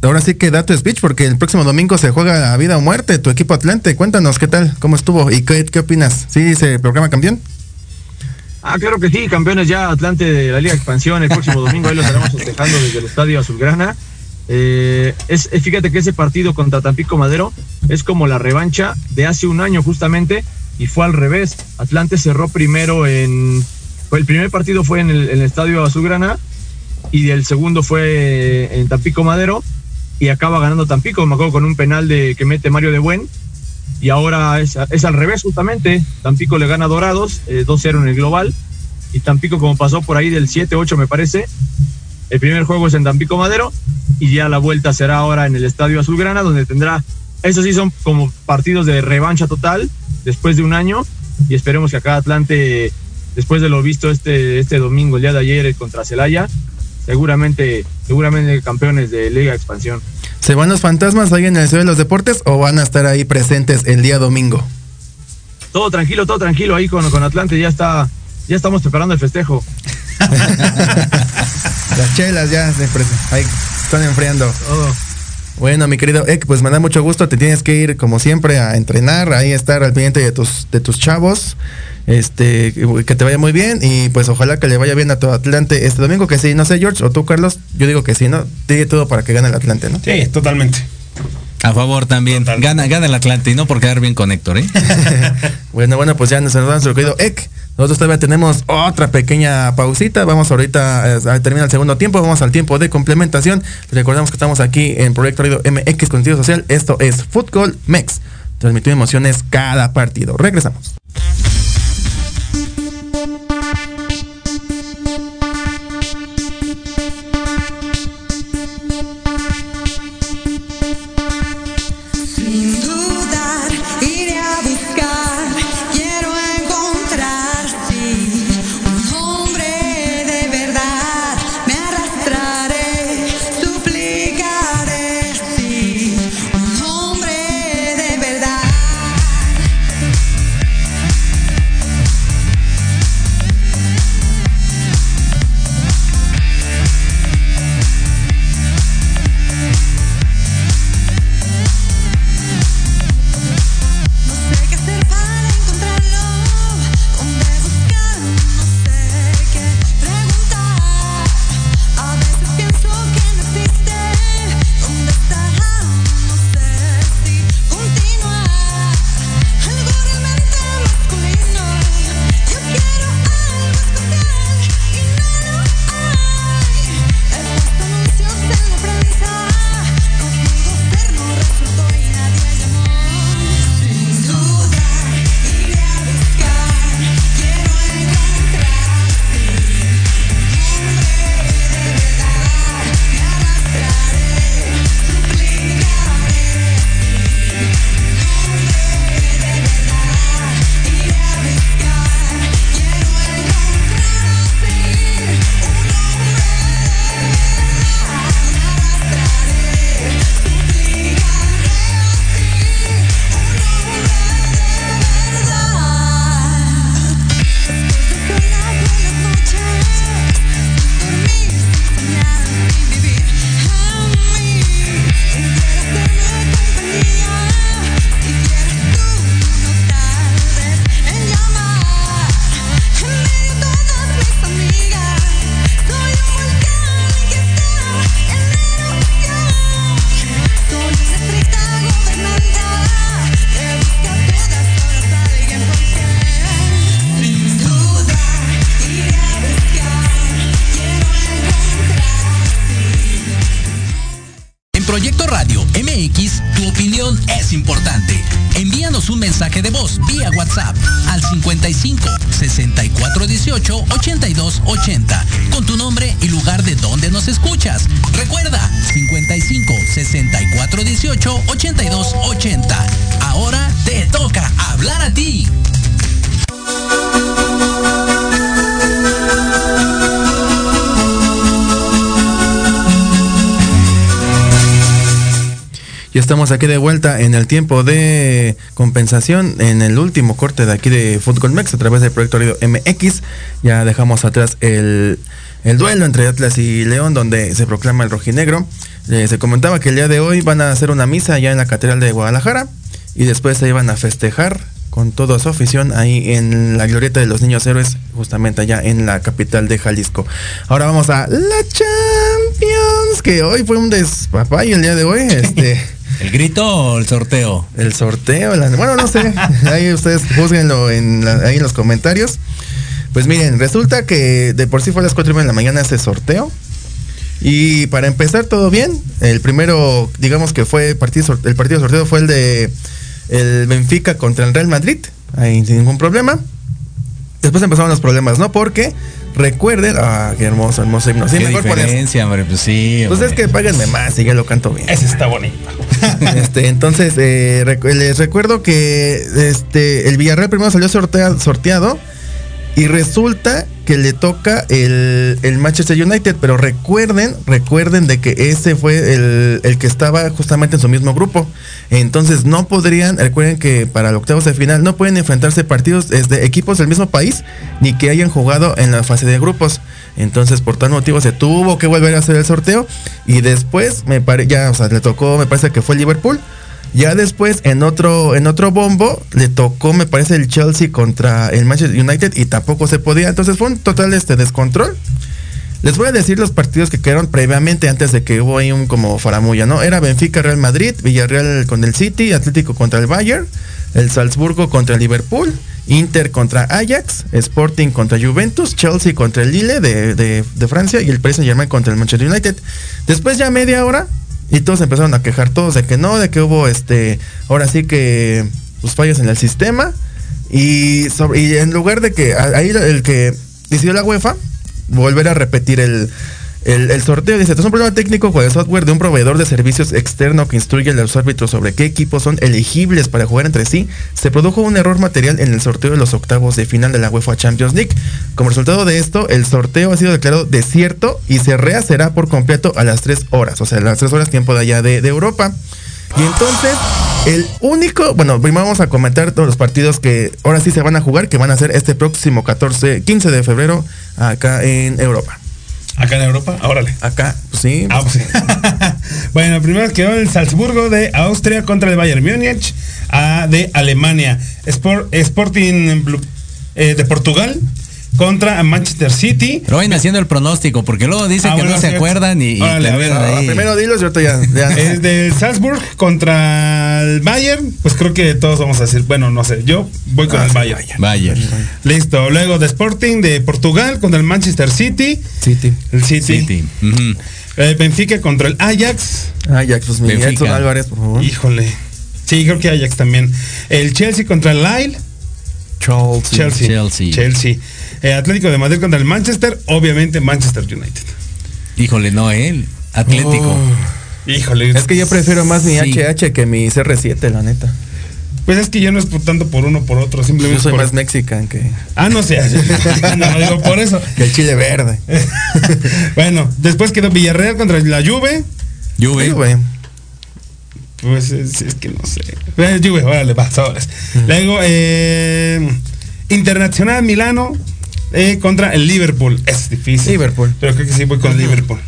ahora sí que da tu speech, porque el próximo domingo se juega a vida o muerte tu equipo Atlante. Cuéntanos qué tal, cómo estuvo y qué, qué opinas. ¿Sí se programa campeón? Ah, claro que sí, campeones ya Atlante de la Liga de Expansión el próximo domingo, ahí lo estaremos festejando desde el Estadio Azulgrana. Eh, es, es- fíjate que ese partido contra Tampico Madero es como la revancha de hace un año justamente y fue al revés. Atlante cerró primero en, el primer partido fue en el, Estadio Azulgrana y el segundo fue en Tampico Madero y acaba ganando Tampico, me acuerdo con un penal de que mete Mario de Buen. Y ahora es, es al revés justamente, Tampico le gana Dorados, eh, 2-0 en el global. Y Tampico como pasó por ahí del 7-8 me parece, el primer juego es en Tampico Madero y ya la vuelta será ahora en el Estadio Azulgrana donde tendrá, esos sí son como partidos de revancha total después de un año y esperemos que acá Atlante, después de lo visto este, este domingo, el día de ayer contra Celaya, seguramente, seguramente campeones de Liga Expansión. ¿Se van los fantasmas ahí en el Ciudad de los Deportes o van a estar ahí presentes el día domingo? Todo tranquilo, todo tranquilo ahí con, con Atlante, ya está, ya estamos preparando el festejo. [laughs] Las chelas ya se ahí están enfriando. Bueno, mi querido Ek, pues me da mucho gusto. Te tienes que ir, como siempre, a entrenar, ahí estar al pendiente de tus, de tus chavos. Este, que te vaya muy bien y pues ojalá que le vaya bien a tu Atlante este domingo. Que sí, no sé, George, o tú, Carlos, yo digo que sí, ¿no? Digue todo para que gane el Atlante, ¿no? Sí, totalmente. A favor también. Gana, gana el Atlante y no por quedar bien con Héctor, ¿eh? [laughs] Bueno, bueno, pues ya nos saludamos nuestro querido Ek. Nosotros todavía tenemos otra pequeña pausita. Vamos ahorita eh, a terminar el segundo tiempo. Vamos al tiempo de complementación. Recordamos que estamos aquí en Proyecto Radio MX Contenido Social. Esto es Fútbol Mex. Transmitiendo emociones cada partido. Regresamos. Estamos aquí de vuelta en el tiempo de compensación, en el último corte de aquí de Fútbol Mex a través del proyecto Radio MX. Ya dejamos atrás el, el duelo entre Atlas y León, donde se proclama el rojinegro. Eh, se comentaba que el día de hoy van a hacer una misa allá en la Catedral de Guadalajara y después se iban a festejar con toda su afición ahí en la glorieta de los niños héroes, justamente allá en la capital de Jalisco. Ahora vamos a la Champions, que hoy fue un despapay el día de hoy. Este, [laughs] ¿El grito o el sorteo? el sorteo, la- bueno, no sé, [laughs] ahí ustedes juzguenlo en la- ahí en los comentarios. Pues miren, resulta que de por sí fue a las 4 y media de la mañana ese sorteo. Y para empezar todo bien, el primero, digamos que fue partido, el partido sorteo fue el de el Benfica contra el Real Madrid, ahí sin ningún problema. Después empezaron los problemas, ¿no? Porque recuerden, ah, qué hermoso, hermoso himno. Sí, Qué mejor diferencia, hombre, pues sí. Pues es que páguenme más y ya lo canto bien. Ese está bonito. [laughs] Este, entonces, eh, les recuerdo que este, el Villarreal primero salió sortea- sorteado y resulta que le toca el, el Manchester United, pero recuerden, recuerden de que ese fue el, el que estaba justamente en su mismo grupo. Entonces no podrían, recuerden que para los octavos de final no pueden enfrentarse partidos de equipos del mismo país ni que hayan jugado en la fase de grupos. Entonces por tal motivo se tuvo que volver a hacer el sorteo y después me pare, ya, o sea, le tocó, me parece que fue Liverpool. Ya después en otro en otro bombo le tocó me parece el Chelsea contra el Manchester United y tampoco se podía, entonces fue un total este descontrol. Les voy a decir los partidos que quedaron previamente antes de que hubo ahí un como faramulla, ¿no? Era Benfica Real Madrid, Villarreal con el City, Atlético contra el Bayern, el Salzburgo contra el Liverpool, Inter contra Ajax, Sporting contra Juventus, Chelsea contra el Lille de, de- Francia y el Saint Germain contra el Manchester United. Después ya media hora y todos empezaron a quejar todos de que no, de que hubo este, ahora sí que pues fallos en el sistema. Y, y en lugar de que ahí el que decidió la UEFA volver a repetir el, el, sorteo. Dice, "Esto es un problema técnico con el software de un proveedor de servicios externo que instruye a los árbitros sobre qué equipos son elegibles para jugar entre sí. Se produjo un error material en el sorteo de los octavos de final de la UEFA Champions League. Como resultado de esto, el sorteo ha sido declarado desierto y se rehacerá por completo a las 3 horas, o sea, a las 3 horas tiempo de allá de, de Europa. Y entonces, el único, bueno, primero vamos a comentar todos los partidos que ahora sí se van a jugar, que van a ser este próximo 14, 15 de febrero acá en Europa. Acá en Europa, órale. Acá, pues sí. Ah, pues sí. [laughs] bueno, primero quedó el Salzburgo de Austria contra el Bayern Múnich ah, de Alemania. Sport, Sporting eh, de Portugal contra Manchester City. Pero vayan haciendo el pronóstico, porque luego dicen Ah, que bueno, no se acuerdan y, y Órale, a ver, ahí. primero dilos y ahorita ya. ya. [laughs] Es del Salzburg contra el Bayern. Pues creo que todos vamos a decir, bueno, no sé, yo voy con Ah, el Bayern. Bayern. Listo, luego de Sporting de Portugal contra el Manchester City. City. El City. City. Ujú. Eh, Benfica contra el Ajax. Ajax, pues mi Benfica. Edson Álvarez, por favor. Híjole. Sí, creo que Ajax también. El Chelsea contra el Lille. Chelsea. Chelsea. Chelsea. Chelsea. Eh, Atlético de Madrid contra el Manchester. Obviamente Manchester United. Híjole, no, él. Atlético. Oh. Híjole. Es que yo prefiero más mi Sí. HH que mi CR7, la neta. Pues es que yo no es por tanto por uno por otro. Yo Simplemente soy por... más mexican que, Ah, no sé. [laughs] no digo por eso. que el chile verde. [laughs] bueno, después quedó Villarreal contra la Juve. Juve. Güey. Pues es, es que no sé. Juve, órale, va, sobres. Luego, eh, Internacional Milano eh, contra el Liverpool. Es difícil. Liverpool. Pero creo que sí voy con Liverpool.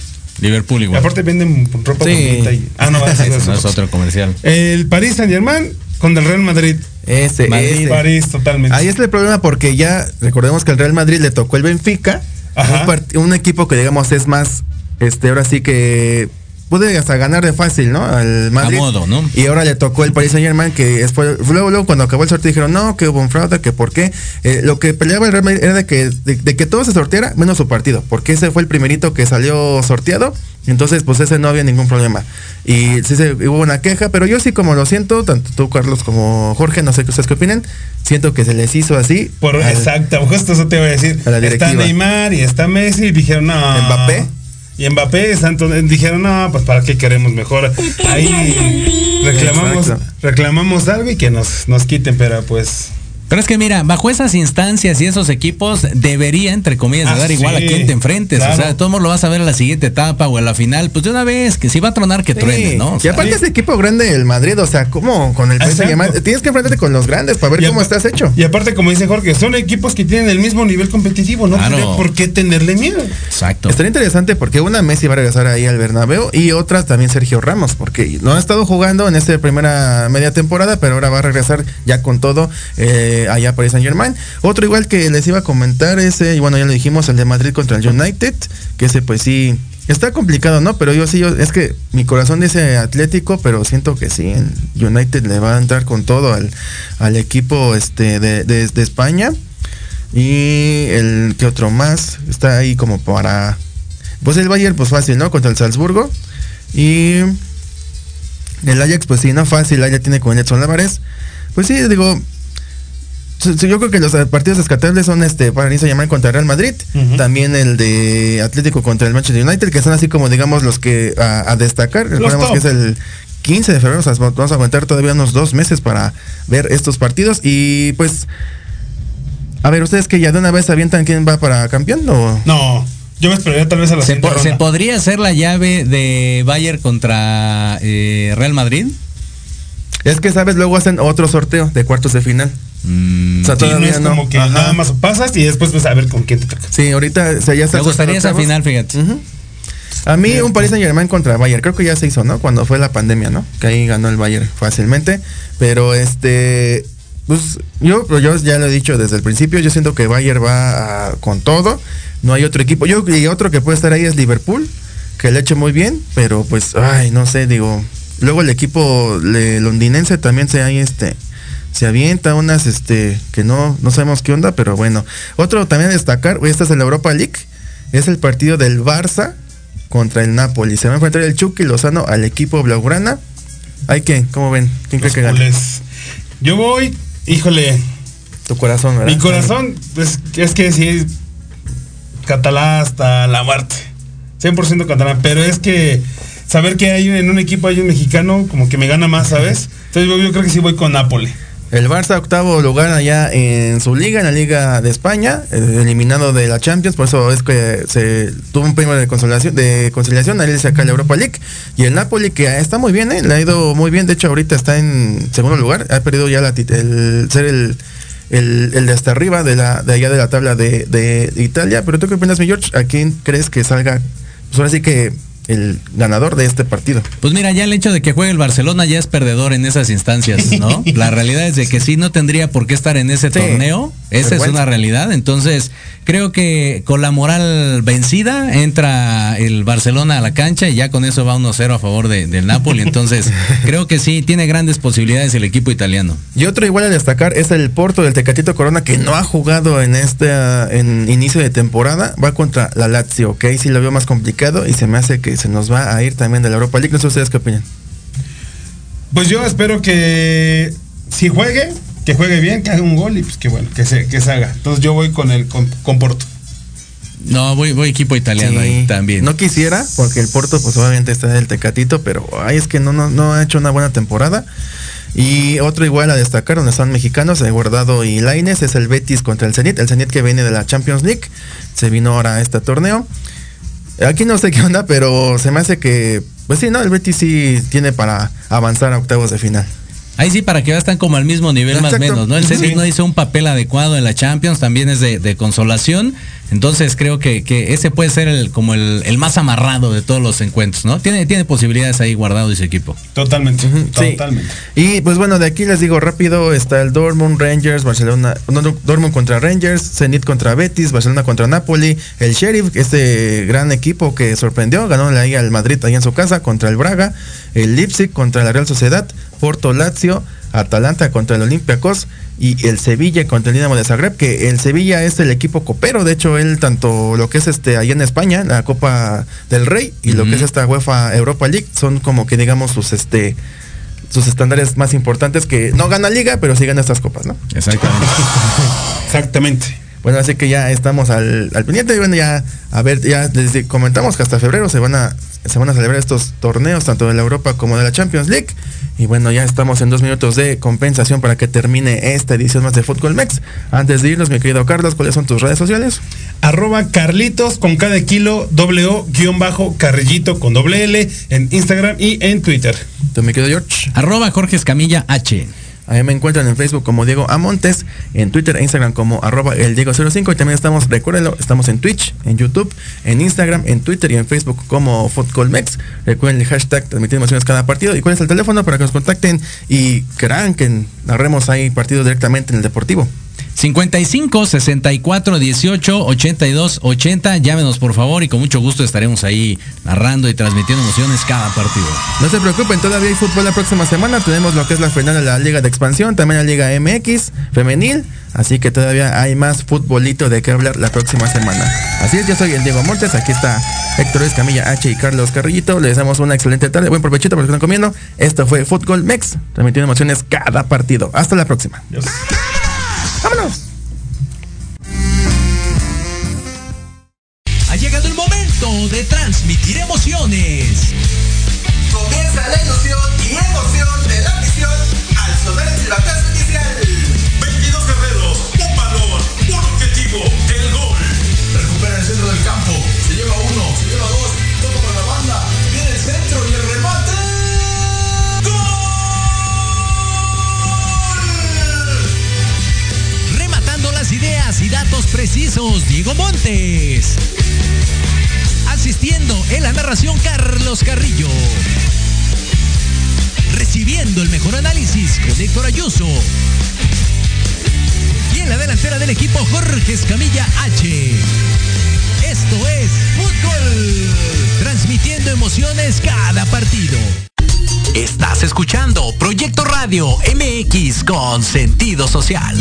Liverpool Y igual. aparte venden ropa Sí. bonita. y- ah, no, va a ser No es otro comercial. El París Saint Germain contra el Real Madrid. Ese, Madrid, ese. París, totalmente. Ahí es el problema porque ya recordemos que el Real Madrid le tocó el Benfica, Ajá. un equipo que digamos es más, este, ahora sí que puede hasta ganar de fácil, ¿no? Al Madrid. modo, ¿no? Y ahora le tocó el Paris Saint Germain que es- fue, luego, luego cuando acabó el sorteo dijeron no, que hubo un fraude, que por qué. Eh, lo que peleaba el Real Madrid era de que, de, de que todo se sorteara menos su partido, porque ese fue el primerito que salió sorteado. Entonces, pues ese no había ningún problema. Y sí se, hubo una queja, pero yo sí como lo siento, tanto tú, Carlos, como Jorge, no sé qué ustedes qué opinen, siento que se les hizo así. Por, al- exacto, justo eso te iba a decir. a la está. Neymar y está Messi y dijeron, no. Mbappé. Y Mbappé, Santos, dijeron, no, pues para qué queremos mejor. Ahí reclamamos, reclamamos algo y que nos, nos quiten, pero pues Pero es que mira, bajo esas instancias y esos equipos debería, entre comillas, Ah, dar igual a sí, quien te enfrentes. claro. O sea, de todos modos lo vas a ver en la siguiente etapa o en la final. Pues de una vez, que si va a tronar, que truene, Sí. ¿no? O y aparte ese equipo grande del Madrid, o sea, ¿cómo con el PSG? Tienes que enfrentarte con los grandes para ver Y cómo estás hecho. Y aparte, como dice Jorge, son equipos que tienen el mismo nivel competitivo, no Claro. por qué tenerle miedo. Exacto. Estaría interesante porque una Messi va a regresar ahí al Bernabéu y otras también Sergio Ramos, porque no ha estado jugando en esta primera media temporada, pero ahora va a regresar ya con todo eh, allá para Saint Germain. Otro igual que les iba a comentar ese, y bueno, ya lo dijimos, el de Madrid contra el United, que ese pues sí, está complicado, ¿no? Pero yo sí, yo, es que mi corazón dice Atlético, pero siento que sí, el United le va a entrar con todo al, al equipo este de, de- España. Y el que otro más está ahí como para pues el Bayern pues fácil, ¿no? Contra el Salzburgo. Y el Ajax pues sí, no fácil, Ajax tiene con Edson Álvarez. Pues sí, digo yo creo que los partidos descartables son este para Paris llamar contra Real Madrid, también el de Atlético contra el Manchester United, que son así como digamos los que a, a destacar. Recordemos top. que es el 15 de febrero, o sea, vamos a aguantar todavía unos dos meses para ver estos partidos y pues a ver, ustedes que ya de una vez avientan quién va para campeón o No, yo me esperaría tal vez a la ¿Se, po- se ronda. podría hacer la llave de Bayern contra eh, Real Madrid? Es que sabes luego hacen otro sorteo de cuartos de final. Mm, O sea, Sí, no es no. como que Ajá. nada más pasas y después pues a ver con quién te toca. Sí, ahorita o sea, ya está me gustaría esa final, fíjate. A mí un Paris Saint Germain contra Bayern, creo que ya se hizo, ¿no? Cuando fue la pandemia, ¿no? Que ahí ganó el Bayern fácilmente. Pero este, pues yo, pues, yo ya lo he dicho desde el principio, yo siento que Bayern va a- con todo. No hay otro equipo. Yo y otro que puede estar ahí es Liverpool, que le ha hecho muy bien, pero pues, ay, no sé, digo. Luego el equipo le- londinense también se hay este se avienta unas este que no no sabemos qué onda, pero bueno. Otro también a destacar, este es el Europa League, es el partido del Barça contra el Napoli. Se va a enfrentar el Chucky Lozano al equipo blaugrana. Hay que, ¿cómo ven? ¿Quién cree que gana? Yo voy, híjole, Tu corazón, ¿verdad? mi corazón pues, es que sí, catalán hasta la muerte. 100% catalán, pero es que saber que hay en un equipo hay un mexicano como que me gana más, ¿sabes? Entonces yo, yo creo que sí voy con Nápoles. El Barça octavo lugar allá en su liga, en la Liga de España, eh, eliminado de la Champions, por eso es que se tuvo un premio de consolación, de conciliación, ahí saca la Europa League. Y el Napoli, que está muy bien, eh, le ha ido muy bien, de hecho ahorita está en segundo lugar, ha perdido ya la, el ser el, el, el de hasta arriba de la de allá de la tabla de, de Italia. Pero tú qué opinas, mi George, ¿a quién crees que salga? Pues ahora sí que el ganador de este partido. Pues mira, ya el hecho de que juegue el Barcelona ya es perdedor en esas instancias, ¿no? La realidad es de que sí no tendría por qué estar en ese Sí, torneo. Esa es una realidad. Entonces, creo que con la moral vencida entra el Barcelona a la cancha y ya con eso va 1-0 a favor de- del Napoli. Entonces, [laughs] creo que sí tiene grandes posibilidades el equipo italiano. Y otro igual a destacar es el Porto del Tecatito Corona que no ha jugado en este en inicio de temporada, va contra la Lazio, que ahí sí lo veo más complicado y se me hace que se nos va a ir también de la Europa League. No sé ustedes qué opinan. Pues yo espero que si juegue, que juegue bien, que haga un gol y pues que bueno, que se, que se haga. Entonces yo voy con el con, con Porto. No, voy, voy equipo italiano Sí. ahí también. No quisiera, porque el Porto pues obviamente está el Tecatito, pero ay, es que no, no, no ha hecho una buena temporada. Y otro igual a destacar, donde están mexicanos, el Guardado y Laines, es el Betis contra el Zenit. El Zenit que viene de la Champions League, se vino ahora a este torneo. Aquí no sé qué onda, pero se me hace que, pues sí, no, el Betis sí tiene para avanzar a octavos de final. Ahí sí, para que vean, están como al mismo nivel más o menos, ¿no? El Celtic Sí. no hizo un papel adecuado en la Champions, también es de, de consolación. Entonces creo que, que ese puede ser el, como el, el más amarrado de todos los encuentros, ¿no? Tiene, tiene posibilidades ahí guardado ese equipo. Totalmente, Sí. totalmente. Y pues bueno, de aquí les digo rápido, está el Dortmund, Rangers, Barcelona, no, no, Dortmund contra Rangers, Zenit contra Betis, Barcelona contra Napoli, el Sheriff, este gran equipo que sorprendió, ganó ahí al Madrid ahí en su casa contra el Braga, el Leipzig contra la Real Sociedad, Porto Lazio, Atalanta contra el Olympiacos y el Sevilla contra el Dinamo de Zagreb, que el Sevilla es el equipo copero, de hecho él tanto lo que es este allá en España, la Copa del Rey y lo que es esta UEFA Europa League son como que digamos sus este sus estándares más importantes que no gana liga, pero sí gana estas copas, ¿no? Exactamente. [laughs] Exactamente. Bueno, así que ya estamos al, al pendiente y bueno, ya, a ver, ya desde comentamos que hasta febrero se van a, se van a celebrar estos torneos, tanto de la Europa como de la Champions League. Y bueno, ya estamos en dos minutos de compensación para que termine esta edición más de Fútbol Mex. Antes de irnos, mi querido Carlos, ¿cuáles son tus redes sociales? Arroba Carlitos con cada kilo doble O guion bajo Carrillito con doble L en Instagram y en Twitter. ¿Tú, mi querido George? Arroba Jorge Escamilla H. Ahí me encuentran en Facebook como Diego Amontes, en Twitter e Instagram como arroba el Diego05 y también estamos, recuérdenlo, estamos en Twitch, en YouTube, en Instagram, en Twitter y en Facebook como Mex. Recuerden el hashtag transmitir emociones cada partido y cuál es el teléfono para que nos contacten y crean que narremos ahí partidos directamente en el Deportivo. 55 64 18 82 80. Llámenos por favor y con mucho gusto estaremos ahí narrando y transmitiendo emociones cada partido. No se preocupen, todavía hay fútbol la próxima semana. Tenemos lo que es la final de la Liga de Expansión, también la Liga MX femenil. Así que todavía hay más futbolito de qué hablar la próxima semana. Así es, yo soy el Diego Montes. Aquí está Héctor Escamilla H y Carlos Carrillito. Les damos una excelente tarde. Buen provechito para los que están comiendo. Esto fue Fútbol Mex, transmitiendo emociones cada partido. Hasta la próxima. ¡Vámonos! Diego Montes. Asistiendo en la narración, Carlos Carrillo. Recibiendo el mejor análisis con Héctor Ayuso. Y en la delantera del equipo, Jorge Escamilla H. Esto es Fútbol. Transmitiendo emociones cada partido. Estás escuchando Proyecto Radio MX con sentido social.